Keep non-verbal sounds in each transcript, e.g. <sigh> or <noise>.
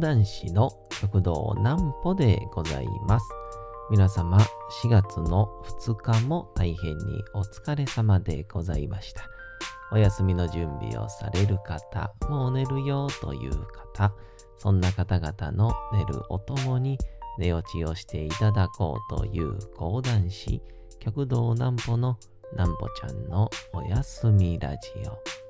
講談師の食堂南歩でございます。皆様、4月の2日も大変にお疲れ様でございました。お休みの準備をされる方、もう寝るよという方、そんな方々の寝るおともに寝落ちをしていただこうという講談師、極道南歩の南歩ちゃんのおやすみラジオ。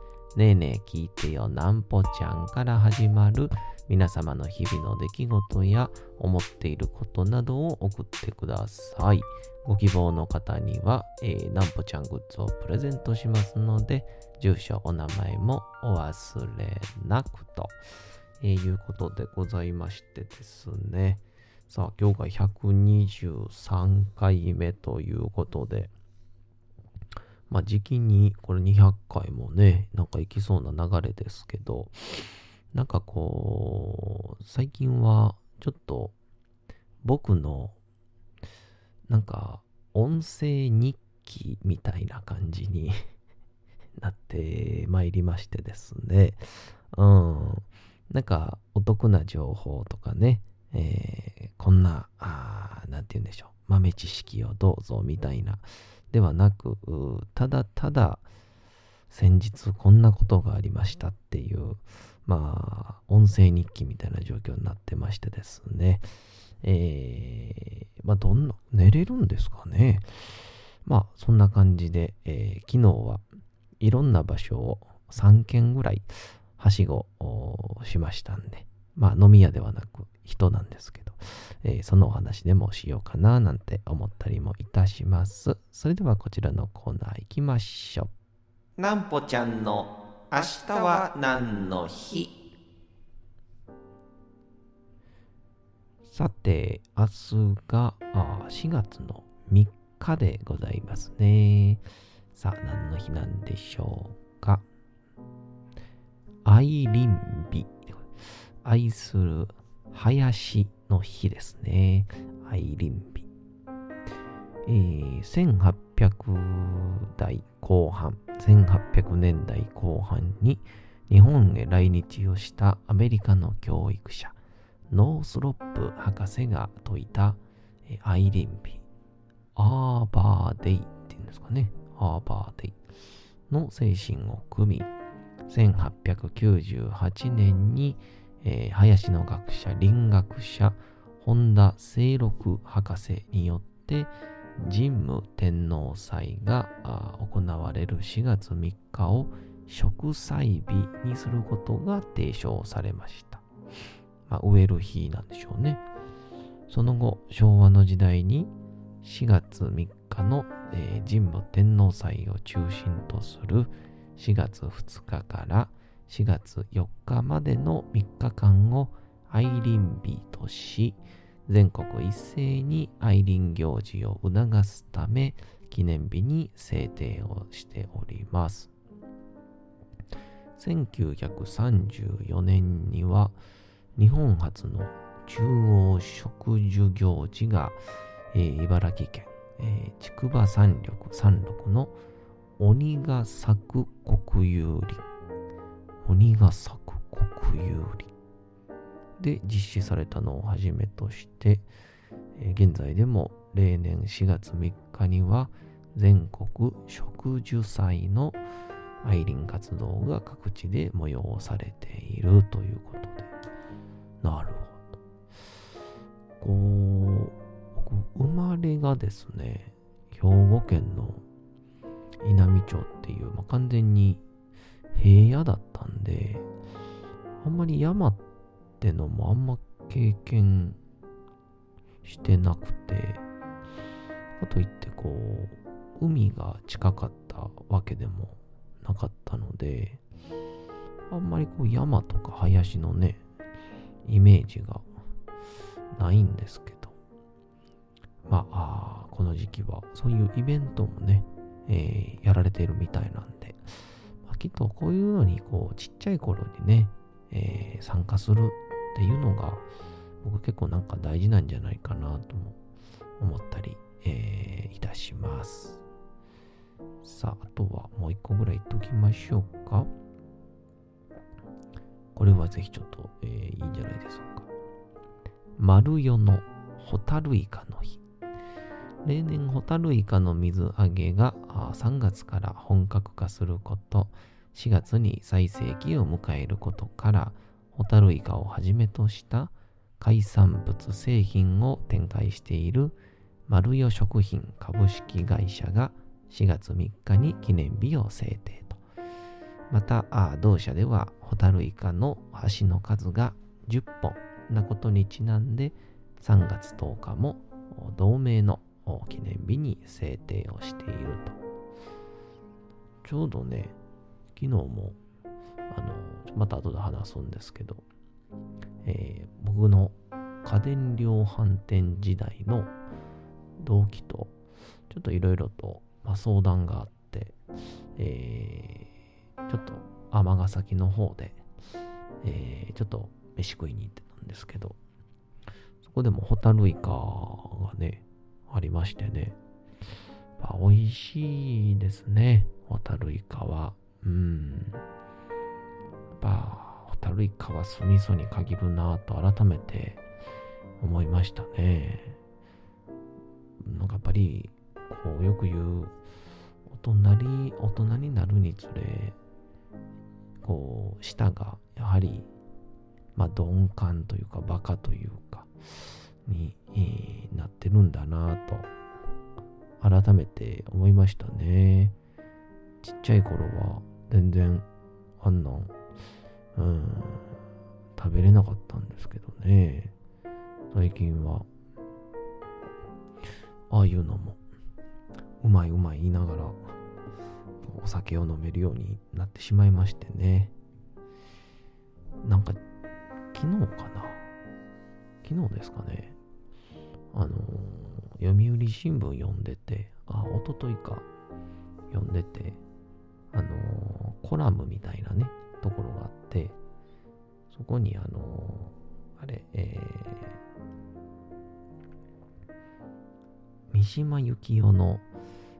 ねえねえ聞いてよなんぽちゃんから始まる皆様の日々の出来事や思っていることなどを送ってください。ご希望の方には、えー、なんぽちゃんグッズをプレゼントしますので、住所、お名前もお忘れなくと、えー、いうことでございましてですね。さあ、今日が123回目ということで、まあ、時期にこれ200回もね、なんか行きそうな流れですけど、なんかこう、最近はちょっと僕のなんか音声日記みたいな感じに <laughs> なってまいりましてですね、うん、なんかお得な情報とかね、えー、こんな、あなんて言うんでしょう、豆知識をどうぞみたいな、ではなく、ただただ先日こんなことがありましたっていう、まあ、音声日記みたいな状況になってましてですね、えー、まあ、どんな、寝れるんですかね。まあ、そんな感じで、えー、昨日はいろんな場所を3軒ぐらいはしごしましたんで、まあ、飲み屋ではなく人なんですけど、えー、そのお話でもしようかななんて思ったりもいたします。それではこちらのコーナー行きましょう。なんぽちゃんの明日は何の日？さて、明日があ4月の3日でございますね。さあ、何の日なんでしょうか？愛林日。愛する林の日ですね。愛林日。えー、1800代後半、1800年代後半に日本へ来日をしたアメリカの教育者、ノースロップ博士が説いた、えー、愛林日、 Arbor Day っていうんですかね。 Arbor Dayの精神を組み、1898年にえー、林の学者、林学者、本田清六博士によって神武天皇祭が行われる4月3日を植祭日にすることが提唱されました。まあ、植える日なんでしょうね。その後、昭和の時代に4月3日の、えー、神武天皇祭を中心とする4月2日から4月4日までの3日間を愛林日とし、全国一斉に愛林行事を促すため、記念日に制定をしております。1934年には、日本初の中央植樹行事が、えー、茨城県、えー、筑波山緑山麓の鬼が咲く国有林鬼が咲く国有林で実施されたのをはじめとして、え、現在でも例年4月3日には全国植樹祭の愛林活動が各地で催されているということで。なるほど。こう、生まれがですね、兵庫県の稲美町っていう、まあ、完全に平野だったんで、あんまり山ってのもあんま経験してなくて、かといってこう、海が近かったわけでもなかったので、あんまりこう山とか林のね、イメージがないんですけど、まあ、あこの時期はそういうイベントもね、えー、やられているみたいなんで、きっとこういうのにこうちっちゃい頃にね、えー、参加するっていうのが僕結構なんか大事なんじゃないかなとも思ったり、えー、いたします。さあ、あとはもう一個ぐらい言っときましょうか。これはぜひちょっと、えー、いいんじゃないでしょうか。丸夜のホタルイカの日。例年、ホタルイカの水揚げが3月から本格化すること、4月に最盛期を迎えることから、ホタルイカをはじめとした海産物製品を展開している丸代食品株式会社が4月3日に記念日を制定と。また、同社ではホタルイカの橋の数が10本なことにちなんで3月10日も同名の記念日に制定をしていると。ちょうどね、昨日も、あの、また後で話すんですけど、えー、僕の家電量販店時代の同期と、ちょっといろいろと、まあ、相談があって、えー、ちょっと尼崎の方で、えー、ちょっと飯食いに行ってたんですけど、そこでもホタルイカがね、ありましてね、まあ、美味しいですね、ホタルイカは。うん。やっぱ、ホタルイカは酢味噌に限るなと改めて思いましたね。なんかやっぱり、こう、よく言う、大人大人になるにつれ、こう、舌がやはり、まあ、鈍感というか、バカというか、に、なってるんだなと、改めて思いましたね。ちっちゃい頃は、全然、あんなん、うん、食べれなかったんですけどね。最近は、ああいうのも、うまいうまい言いながら、お酒を飲めるようになってしまいましてね。なんか、昨日かな昨日ですかね。あのー、読売新聞読んでて、あ、おとといか、読んでて、あのー、コラムみたいなね、ところがあって、そこにあのー、あれ、えー、三島由紀夫の、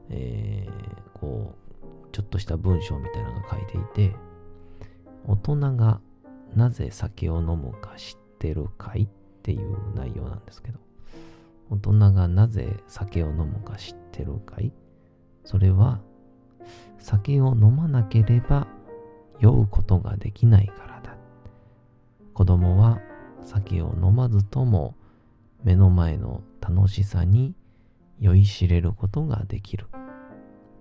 えー、こう、ちょっとした文章みたいなのが書いていて、大人がなぜ酒を飲むか知ってるかい？っっていう内容なんですけど、大人がなぜ酒を飲むか知ってるかい？それは酒を飲まなければ酔うことができないからだ。子供は酒を飲まずとも目の前の楽しさに酔いしれることができる。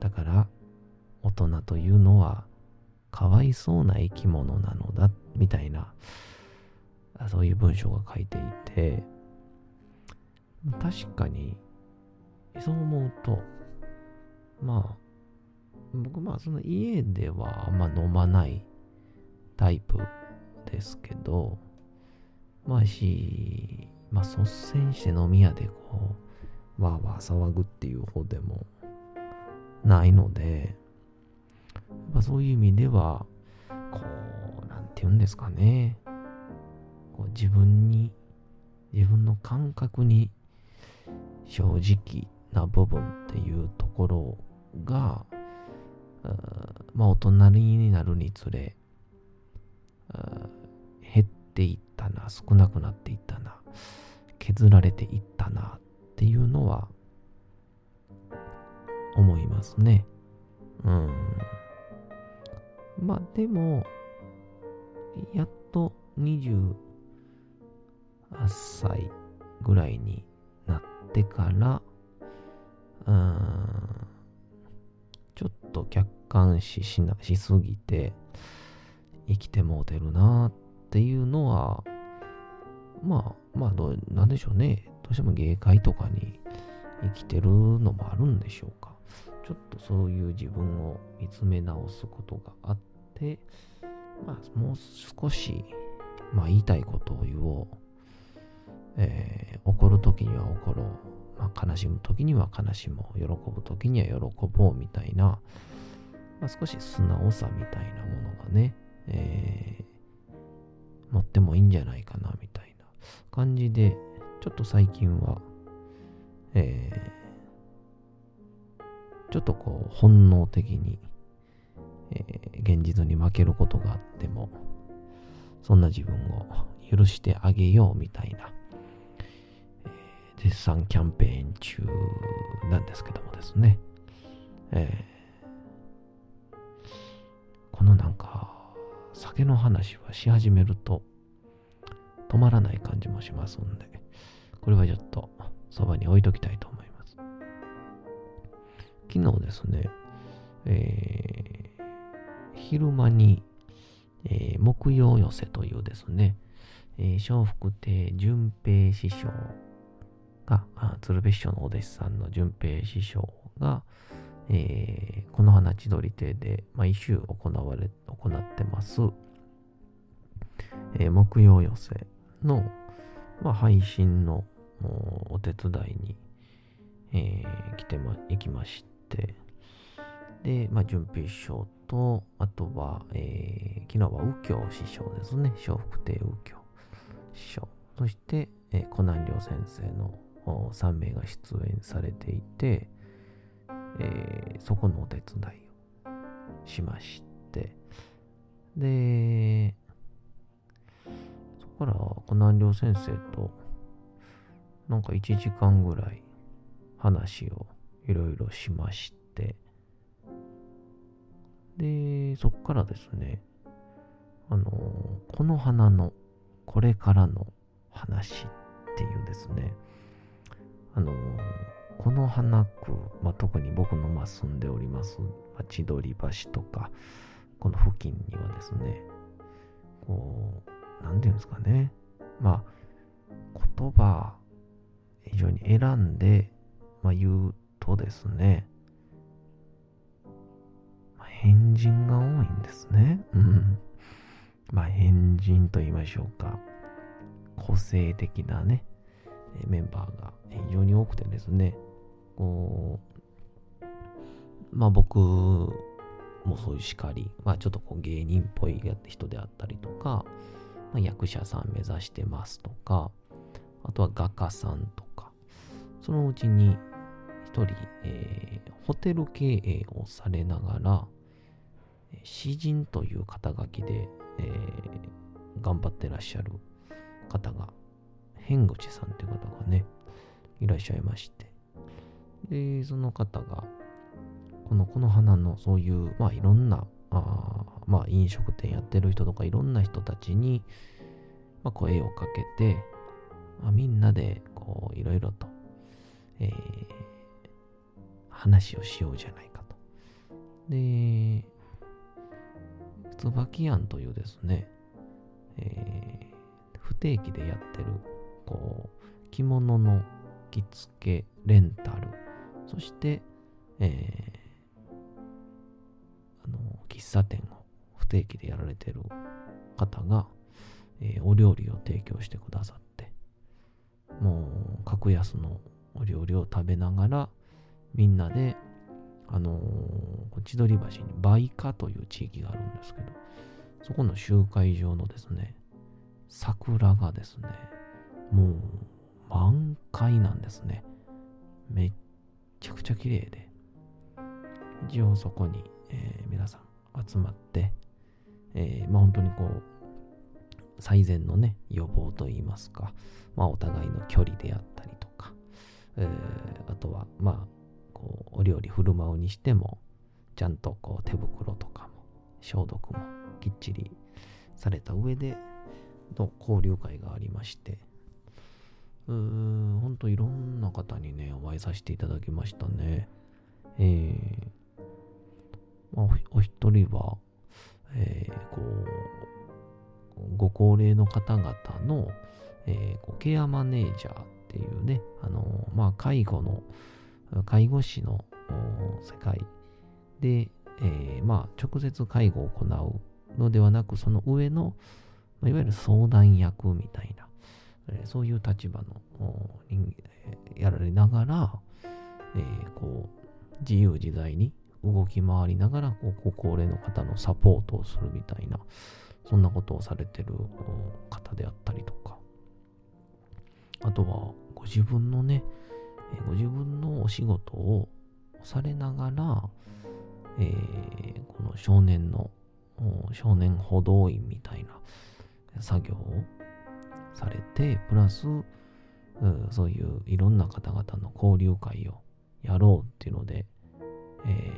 だから大人というのはかわいそうな生き物なのだみたいなそういう文章が書いていて確かにそう思うとまあ僕まあその家ではあんま飲まないタイプですけどまあしまあ率先して飲み屋でこうわーわー騒ぐっていう方でもないのでまあ、そういう意味では、こう、なんて言うんですかね。こう自分に、自分の感覚に正直な部分っていうところが、まあ、大人になるにつれ、減っていったな、少なくなっていったな、削られていったなっていうのは思いますね。うん。まあでも、やっと歳ぐらいになってから、うーん、ちょっと客観視しな、しすぎて、生きてもうてるなっていうのは、まあ、まあどう、なんでしょうね。どうしても芸会とかに生きてるのもあるんでしょうか。ちょっとそういう自分を見つめ直すことがあって、まあ、もう少しまあ言いたいことを言おう。えー、怒るときには怒ろう。まあ、悲しむときには悲しもう。喜ぶときには喜ぼうみたいな、まあ、少し素直さみたいなものがね、えー、持ってもいいんじゃないかなみたいな感じで、ちょっと最近は、えー、ちょっとこう本能的に、えー、現実に負けることがあっても、そんな自分を許してあげようみたいな、絶賛キャンペーン中なんですけどもですね、えー、このなんか酒の話はし始めると止まらない感じもしますんで、これはちょっとそばに置いときたいと思います。昨日ですね、えー、昼間に、えー、木曜寄せというですね、えー、笑福亭淳平師匠が、鶴瓶師匠のお弟子さんの淳平師匠が、えー、この花千鳥亭で毎週行われ、行ってます、えー、木曜寄せの、まあ、配信のお手伝いに、えー、来てま、行きまして、で、まあ、準備師匠と、あとは、えー、昨日は右京師匠ですね。笑福亭右京師匠。そして、えー、コナン亮先生の3名が出演されていて、えー、そこのお手伝いをしまして、で、そこからコナン亮先生となんか1時間ぐらい話をいろいろしまして、で、そっからですね、あの、この花のこれからの話っていうですね、あの、この花区、まあ、特に僕のま住んでおります、千鳥橋とか、この付近にはですね、こう、なんていうんですかね、まあ、言葉非常に選んで、まあ、言うとですね、まあ、変人が多いんですね。うん。まあ、変人と言いましょうか。個性的なね、メンバーが多くてですね、こう、まあ僕もそういう叱り、まあちょっとこう芸人っぽい人であったりとか、まあ、役者さん目指してますとか、あとは画家さんとか、そのうちに一人、えー、ホテル経営をされながら、詩人という肩書きで、えー、頑張ってらっしゃる方が、変口さんという方がね、いらっしゃいまして、で、その方が、この、この花のそういう、まあいろんな、あまあ飲食店やってる人とかいろんな人たちに、まあ、声をかけて、まあ、みんなでこういろいろと、えー、話をしようじゃないかと。で、椿庵というですね、えー、不定期でやってる、こう、着物の着付け、レンタル、そして、えー、あの、喫茶店を不定期でやられてる方が、えー、お料理を提供してくださって、もう、格安のお料理を食べながら、みんなで、あのー、千鳥橋に梅花という地域があるんですけど、そこの集会場のですね、桜がですね、もう満開なんですね。めっちゃくちゃ綺麗で。一応そこに、えー、皆さん集まって、えー、まあ本当にこう、最善のね、予防といいますか、まあお互いの距離であったりとか、えー、あとは、まあ、こう、お料理振る舞うにしても、ちゃんとこう手袋とかも、消毒もきっちりされた上での交流会がありまして、うーん、ほんといろんな方にね、お会いさせていただきましたね。えー、まあ、お一人は、えー、こう、ご高齢の方々の、えー、ケアマネージャーっていうね、あの、まあ、介護の、介護士の世界で、えー、まあ、直接介護を行うのではなく、その上の、ま、いわゆる相談役みたいな、え、そういう立場の人やられながら、え、こう、自由自在に動き回りながら、こう、ご高齢の方のサポートをするみたいな、そんなことをされてる方であったりとか、あとは、ご自分のね、ご自分のお仕事をされながら、えー、この少年の、少年補導員みたいな作業をされて、プラス、そういういろんな方々の交流会をやろうっていうので、え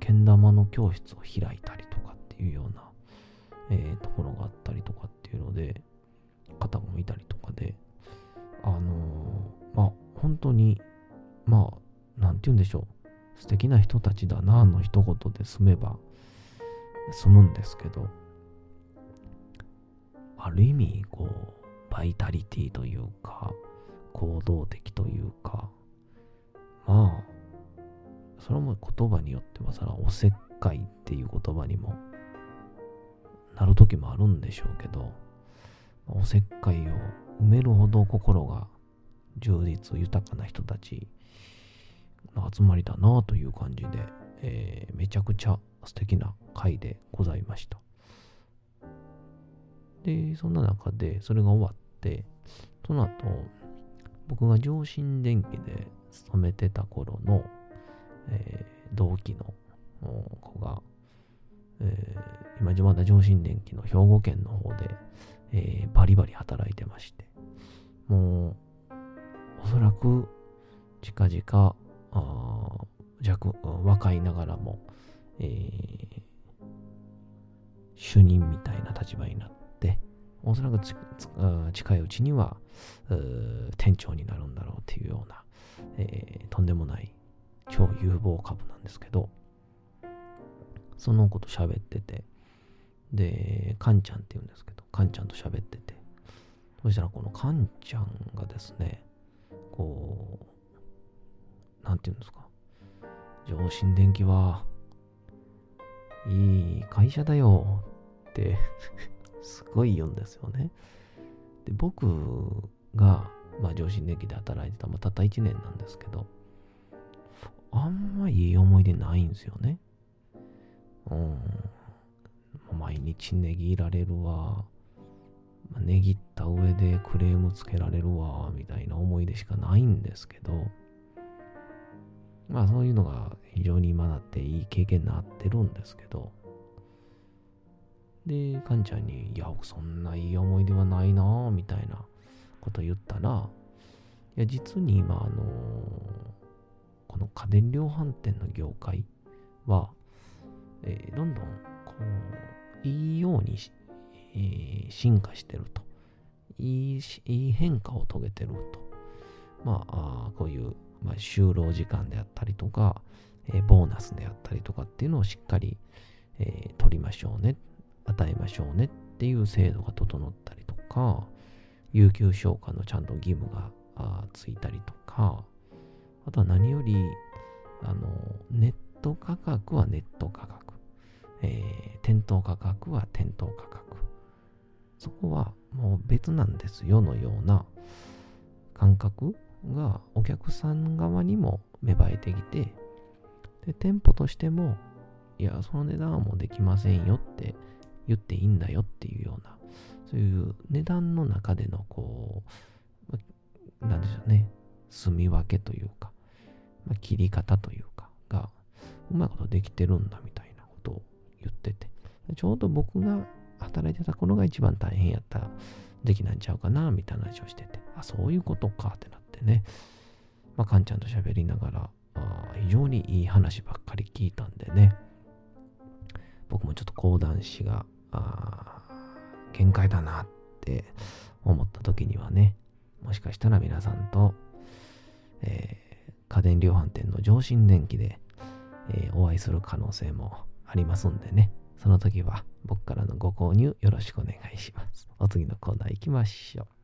ー、けん玉の教室を開いたりとかっていうような、えー、ところがあったりとかっていうので、方もいたりとかで、あのー、まあ、本当に、まあ、なんて言うんでしょう。素敵な人たちだな、の一言で済めば済むんですけど、ある意味、こう、バイタリティというか、行動的というか、まあ、それも言葉によってはさ、おせっかいっていう言葉にもなる時もあるんでしょうけど、おせっかいを埋めるほど心が充実豊かな人たちの集まりだなという感じで、えー、めちゃくちゃ素敵な回でございました。で、そんな中で、それが終わって、その後、僕が上新電機で勤めてた頃の、えー、同期の子が、えー、今まだ上新電機の兵庫県の方で、えー、バリバリ働いてまして、もう、おそらく近々、あ弱若いながらも、えー、主任みたいな立場になって、おそらく近いうちには店長になるんだろうっていうような、えー、とんでもない超有望株なんですけど、そのこと喋ってて、で、カンちゃんって言うんですけど、カンちゃんと喋ってて、そしたらこのカンちゃんがですね、こう、なんて言うんですか、上新電機は、いい会社だよってすごい言うんですよね。で、僕が、まあ、上新電機で働いてた、まあ、たった1年なんですけど、あんまいい思い出ないんですよね。うん。毎日値切られるわ。値切った上でクレームつけられるわ、みたいな思い出しかないんですけど、まあそういうのが非常に今だっていい経験になってるんですけど、で、カンちゃんに、いや、そんないい思い出はないなぁみたいなこと言ったら、いや、実に今、あのー、この家電量販店の業界は、えー、どんどん、こう、いいように、えー、進化してると。いいいい変化を遂げてると。まあ、あこういう、まあ、就労時間であったりとか、え、ボーナスであったりとかっていうのをしっかり、え、取りましょうね与えましょうねっていう制度が整ったりとか、有給消化のちゃんと義務がついたりとか、あとは何より、あの、ネット価格はネット価格、えー、店頭価格は店頭価格。そこはもう別なんですよのような感覚がお客さん側にも芽生えてきて、で、店舗としても、いや、その値段はもうできませんよって言っていいんだよっていうような、そういう値段の中でのこう、なんでしょうね、住み分けというか、まあ、切り方というかが、うまいことできてるんだみたいなことを言ってて、ちょうど僕が働いてた頃が一番大変やった時期なんちゃうかな、みたいな話をしてて、あ、そういうことかってなってね、まあ、かんちゃんと喋りながら、あ非常にいい話ばっかり聞いたんでね、僕もちょっと講談師があ限界だなって思った時にはね、もしかしたら皆さんと、えー、家電量販店の上新電機で、えー、お会いする可能性もありますんでね、その時は僕からのご購入よろしくお願いします。お次のコーナー行きましょう。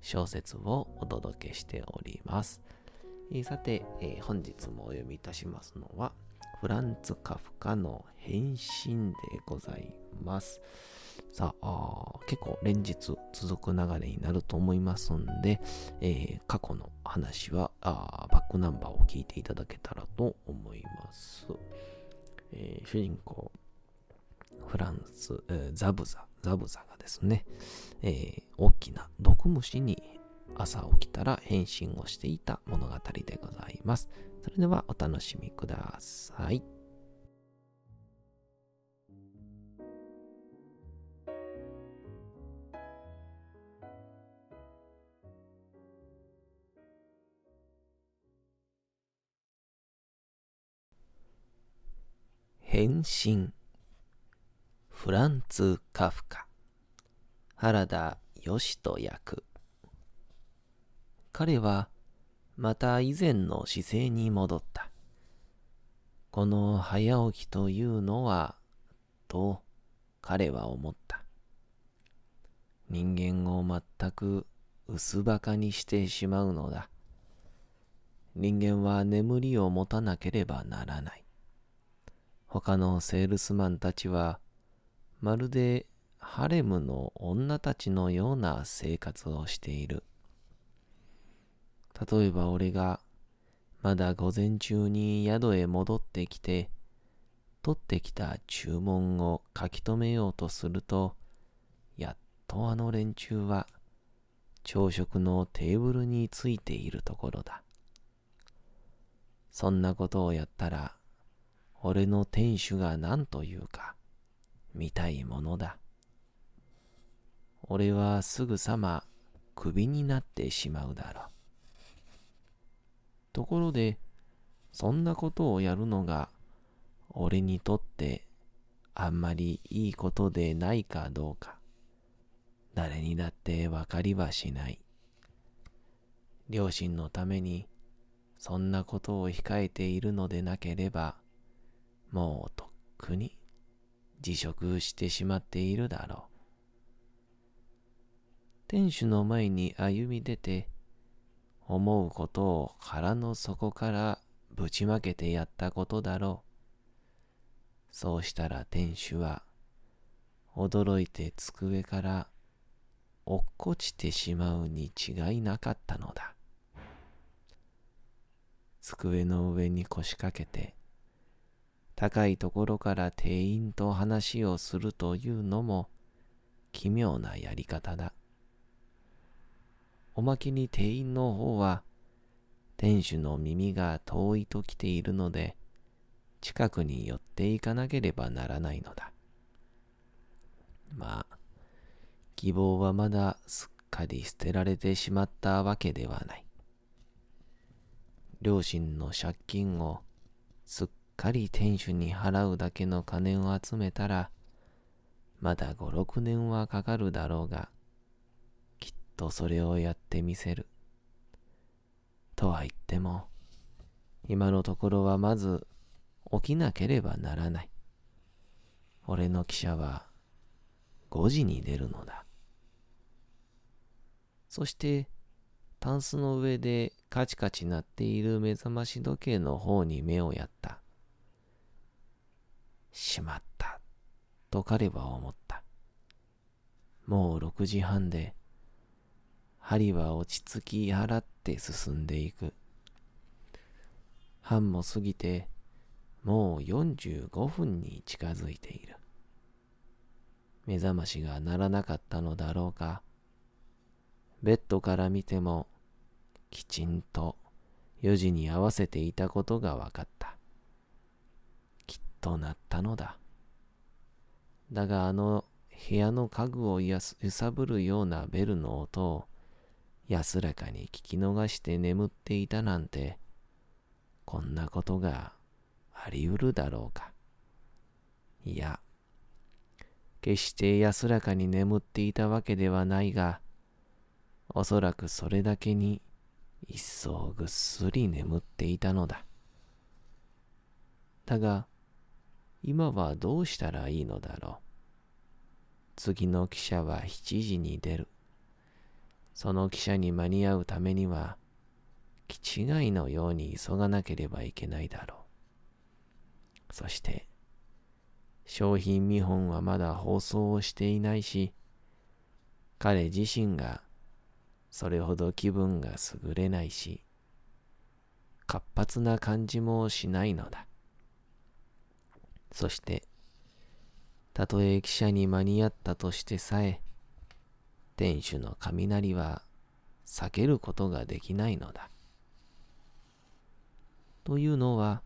小説をお届けしております。えー、さて、えー、本日もお読みいたしますのは、フランツ・カフカの変身でございます。さあ結構連日続く流れになると思いますんで、えー、過去の話はあバックナンバーを聞いていただけたらと思います。えー、主人公、フランス、えー、ザブザ、ザブザですね、えー、大きな毒虫に朝起きたら変身をしていた物語でございます。それではお楽しみください。変身フランツ・カフカ原田義人役彼はまた以前の姿勢に戻った。この早起きというのは、と彼は思った。人間を全く薄ばかにしてしまうのだ。人間は眠りを持たなければならない。他のセールスマンたちは、まるでハレムの女たちのような生活をしている。例えば俺がまだ午前中に宿へ戻ってきて、取ってきた注文を書き留めようとすると、やっとあの連中は朝食のテーブルについているところだ。そんなことをやったら、俺の店主が何というか、見たいものだ。俺はすぐさまクビになってしまうだろう。ところで、そんなことをやるのが、俺にとってあんまりいいことでないかどうか、誰にだってわかりはしない。両親のために、そんなことを控えているのでなければ、もうとっくに辞職してしまっているだろう。店主の前に歩み出て、思うことを腹の底からぶちまけてやったことだろう。そうしたら店主は、驚いて机から落っこちてしまうに違いなかったのだ。机の上に腰掛けて、高いところから店員と話をするというのも奇妙なやり方だ。おまけに店員の方は店主の耳が遠いと来ているので近くに寄っていかなければならないのだ。まあ、希望はまだすっかり捨てられてしまったわけではない。両親の借金をすっかり店主に払うだけの金を集めたら、まだ五六年はかかるだろうが、とそれをやってみせる。とは言っても、今のところはまず起きなければならない。俺の汽車は5時に出るのだ。そして、タンスの上でカチカチ鳴っている目覚まし時計の方に目をやった。しまった、と彼は思った。もう6時半で、針は落ち着き払って進んでいく。半も過ぎて、もう45分に近づいている。目覚ましが鳴らなかったのだろうか。ベッドから見ても、きちんと4時に合わせていたことが分かった。きっとなったのだ。だがあの部屋の家具を揺さぶるようなベルの音を安らかに聞き逃して眠っていたなんて、こんなことがあり得るだろうか。いや、決して安らかに眠っていたわけではないが、おそらくそれだけに一層ぐっすり眠っていたのだ。だが、今はどうしたらいいのだろう。次の汽車は7時に出る。その汽車に間に合うためには、気違いのように急がなければいけないだろう。そして、商品見本はまだ放送をしていないし、彼自身がそれほど気分が優れないし、活発な感じもしないのだ。そして、たとえ汽車に間に合ったとしてさえ、店主の雷は避けることができないのだ。というのは、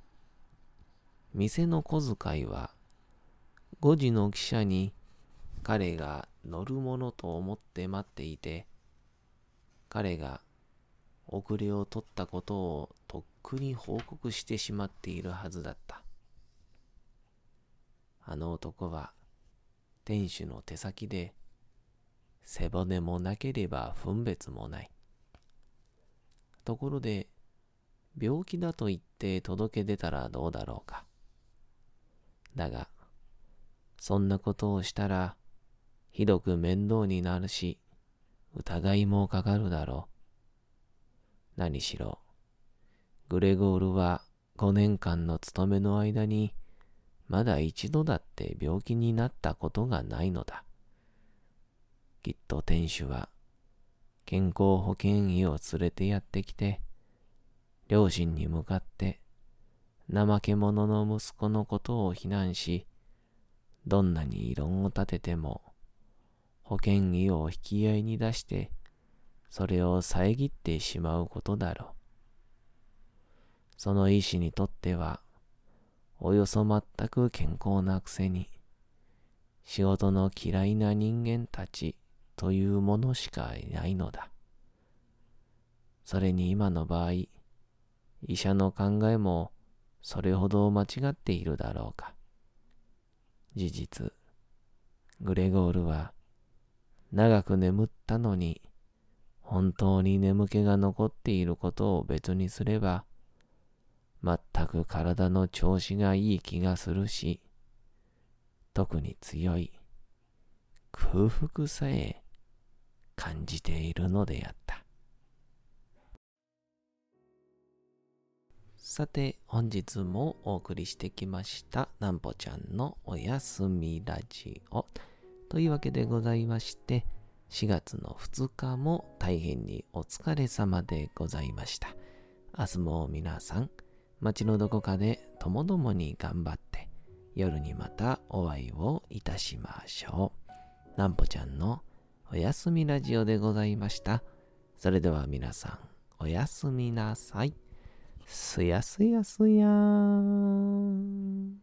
店の小遣いは、5時の汽車に彼が乗るものと思って待っていて、彼が遅れを取ったことをとっくに報告してしまっているはずだった。あの男は店主の手先で背骨もなければ分別もない。ところで病気だと言って届け出たらどうだろうか。だが、そんなことをしたらひどく面倒になるし、疑いもかかるだろう。何しろ、グレゴールは5年間の勤めの間に、まだ一度だって病気になったことがないのだ。きっと店主は、健康保険医を連れてやってきて、両親に向かって、怠け者の息子のことを非難し、どんなに異論を立てても、保険医を引き合いに出して、それを遮ってしまうことだろう。その医師にとっては、およそ全く健康なくせに、仕事の嫌いな人間たちというものしかいないのだ。それに今の場合、医者の考えもそれほど間違っているだろうか。事実、グレゴールは長く眠ったのに、本当に眠気が残っていることを別にすれば、全く体の調子がいい気がするし、特に強い空腹さえ感じているのであった。さて、本日もお送りしてきました、なんぽちゃんのおやすみラジオ。というわけでございまして、4月の2日も大変にお疲れ様でございました。明日も皆さん、街のどこかでともどもに頑張って、夜にまたお会いをいたしましょう。なんぽちゃんのおやすみラジオでございました。それでは皆さん、おやすみなさい。すやすやすやーん。